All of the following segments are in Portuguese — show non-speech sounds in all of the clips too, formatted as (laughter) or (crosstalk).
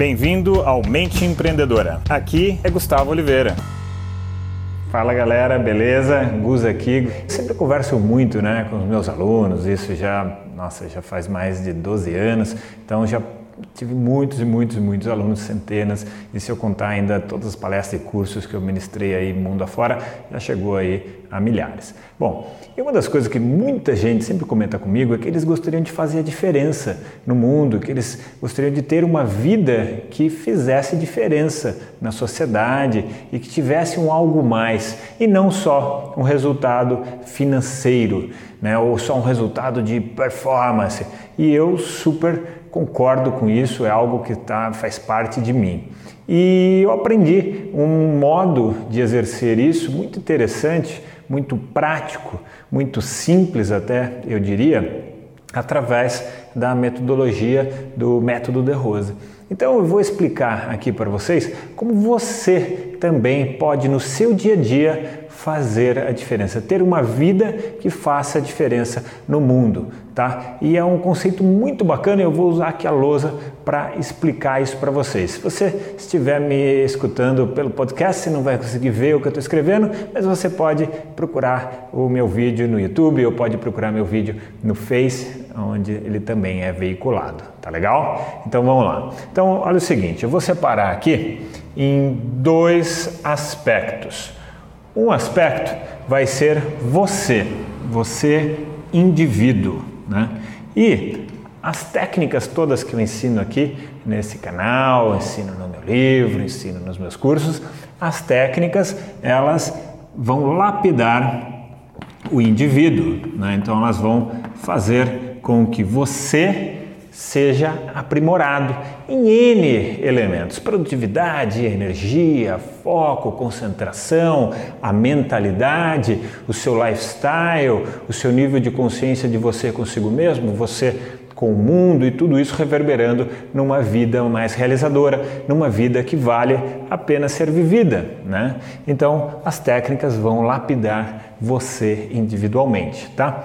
Bem-vindo ao Mente Empreendedora. Aqui é Gustavo Oliveira. Fala galera, beleza? Gus aqui. Sempre converso muito, né, com os meus alunos. Isso já, nossa, já faz mais de 12 anos. Então já tive muitos e muitos e muitos alunos, centenas, e se eu contar ainda todas as palestras e cursos que eu ministrei aí mundo afora, já chegou aí a milhares. Bom, e uma das coisas que muita gente sempre comenta comigo é que eles gostariam de fazer a diferença no mundo, que eles gostariam de ter uma vida que fizesse diferença na sociedade e que tivesse um algo mais, e não só um resultado financeiro, né, ou só um resultado de performance. E eu super concordo com isso, é algo que tá, faz parte de mim. E eu aprendi um modo de exercer isso muito interessante, muito prático, muito simples até, eu diria, através da metodologia do método de Rose. Então eu vou explicar aqui para vocês como você também pode no seu dia a dia fazer a diferença, ter uma vida que faça a diferença no mundo, tá? E é um conceito muito bacana, eu vou usar aqui a lousa para explicar isso para vocês. Se você estiver me escutando pelo podcast, você não vai conseguir ver o que eu estou escrevendo, mas você pode procurar o meu vídeo no YouTube ou pode procurar meu vídeo no Face, onde ele também é veiculado, tá legal? Então vamos lá. Então olha o seguinte, eu vou separar aqui em dois aspectos. Um aspecto vai ser você, você indivíduo, né? E as técnicas todas que eu ensino aqui nesse canal, ensino no meu livro, ensino nos meus cursos, as técnicas elas vão lapidar o indivíduo, né? então elas vão fazer com que você seja aprimorado em N elementos: produtividade, energia, foco, concentração, a mentalidade, o seu lifestyle, o seu nível de consciência de você consigo mesmo, você com o mundo e tudo isso reverberando numa vida mais realizadora, numa vida que vale a pena ser vivida, né? Então, as técnicas vão lapidar você individualmente, tá?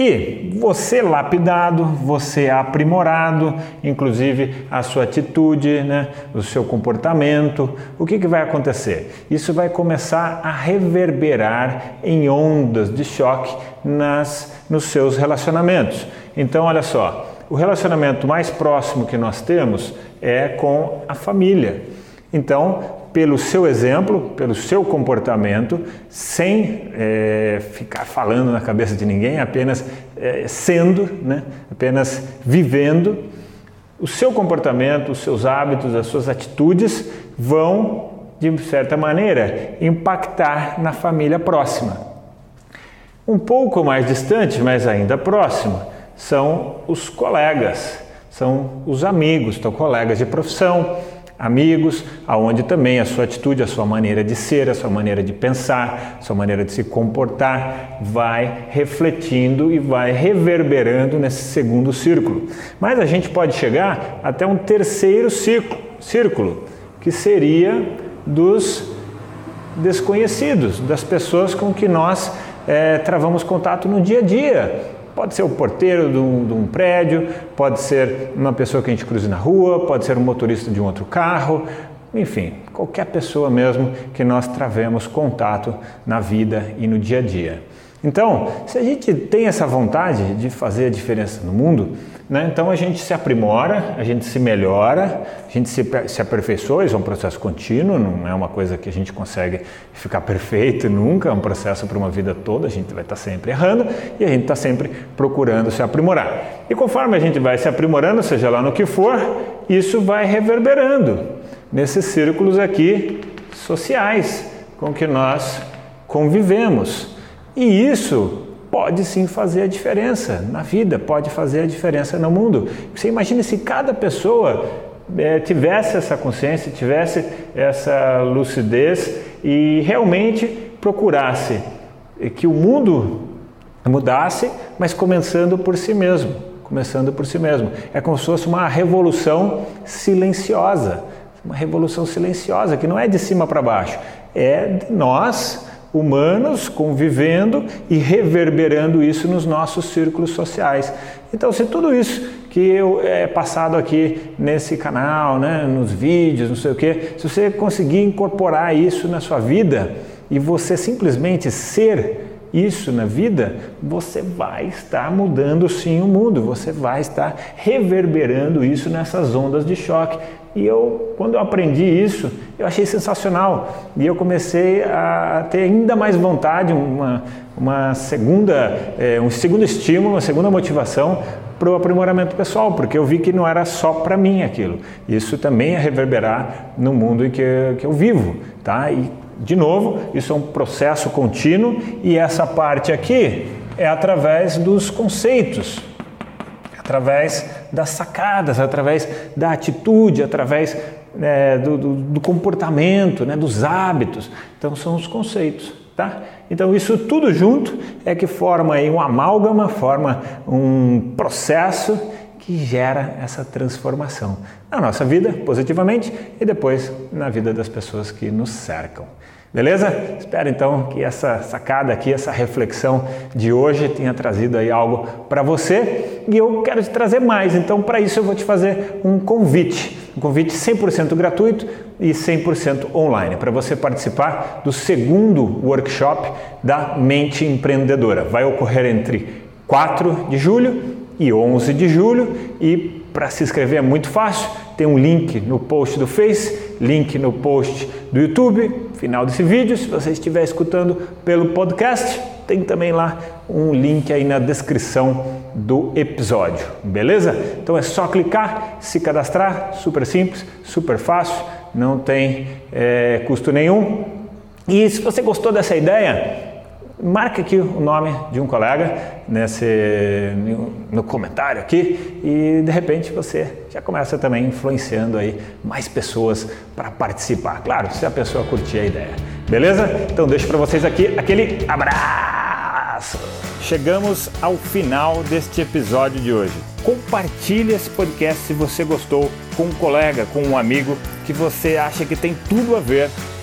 E você lapidado, você aprimorado, inclusive a sua atitude, né, o seu comportamento, o que, que vai acontecer? Isso vai começar a reverberar em ondas de choque nas, nos seus relacionamentos. Então, olha só, o relacionamento mais próximo que nós temos é com a família. Então, pelo seu exemplo, pelo seu comportamento, sem é, ficar falando na cabeça de ninguém, apenas é, sendo, né? apenas vivendo, o seu comportamento, os seus hábitos, as suas atitudes vão, de certa maneira, impactar na família próxima. Um pouco mais distante, mas ainda próximo, são os colegas, são os amigos, então colegas de profissão, amigos, aonde também a sua atitude, a sua maneira de ser, a sua maneira de pensar, a sua maneira de se comportar vai refletindo e vai reverberando nesse segundo círculo. Mas a gente pode chegar até um terceiro círculo, círculo que seria dos desconhecidos, das pessoas com que nós é, travamos contato no dia a dia, Pode ser o porteiro de um, de um, prédio, pode ser uma pessoa que a gente cruze na rua, pode ser um motorista de um outro carro, enfim, qualquer pessoa mesmo que nós travemos contato na vida e no dia a dia. Então, se a gente tem essa vontade de fazer a diferença no mundo, né, então a gente se aprimora, a gente se melhora, a gente se, se aperfeiçoa, isso é um processo contínuo, não é uma coisa que a gente consegue ficar perfeito (laughs) nunca, é um processo para uma vida toda, a gente vai estar sempre errando e a gente está sempre procurando se aprimorar. E conforme a gente vai se aprimorando, seja lá no que for, isso vai reverberando nesses círculos aqui sociais com que nós convivemos. E isso pode sim fazer a diferença na vida, pode fazer a diferença no mundo. Você imagina se cada pessoa é, tivesse essa consciência, tivesse essa lucidez e realmente procurasse que o mundo mudasse, mas começando por si mesmo, começando por si mesmo. É como se fosse uma revolução silenciosa, uma revolução silenciosa que não é de cima para baixo, é de nós humanos convivendo e reverberando isso nos nossos círculos sociais. Então, se tudo isso que eu, é passado aqui nesse canal, né, nos vídeos, não sei o que, se você conseguir incorporar isso na sua vida e você simplesmente ser isso na vida, você vai estar mudando sim o mundo, você vai estar reverberando isso nessas ondas de choque. E eu, quando eu aprendi isso, eu achei sensacional. E eu comecei a ter ainda mais vontade, uma, uma segunda, é, um segundo estímulo, uma segunda motivação para o aprimoramento pessoal, porque eu vi que não era só para mim aquilo. Isso também é reverberar no mundo em que, que eu vivo, tá? E de novo, isso é um processo contínuo e essa parte aqui é através dos conceitos, através das sacadas, através da atitude, através é, do, do, do, comportamento, né, dos hábitos. Então são os conceitos, tá? Então isso tudo junto é que forma aí um amálgama, forma um processo que gera essa transformação na nossa vida, positivamente, e depois na vida das pessoas que nos cercam. Beleza? Espero então que essa sacada aqui, essa reflexão de hoje tenha trazido aí algo para você e eu quero te trazer mais. Então, para isso eu vou te fazer um convite, um convite 100% gratuito e 100% online para você participar do segundo workshop da Mente Empreendedora. Vai ocorrer entre 4 de julho e 11 de julho e para se inscrever é muito fácil, tem um link no post do Face, link no post do YouTube, final desse vídeo. Se você estiver escutando pelo podcast, tem também lá um link aí na descrição do episódio, beleza? Então é só clicar, se cadastrar, super simples, super fácil, não tem é, custo nenhum. E se você gostou dessa ideia, marque aqui o nome de um colega nesse, no comentário aqui e de repente você já começa também influenciando aí mais pessoas para participar. Claro, se a pessoa curtir a ideia. Beleza? Então deixo para vocês aqui aquele abraço. Chegamos ao final deste episódio de hoje. Compartilhe esse podcast se você gostou com um colega, com um amigo que você acha que tem tudo a ver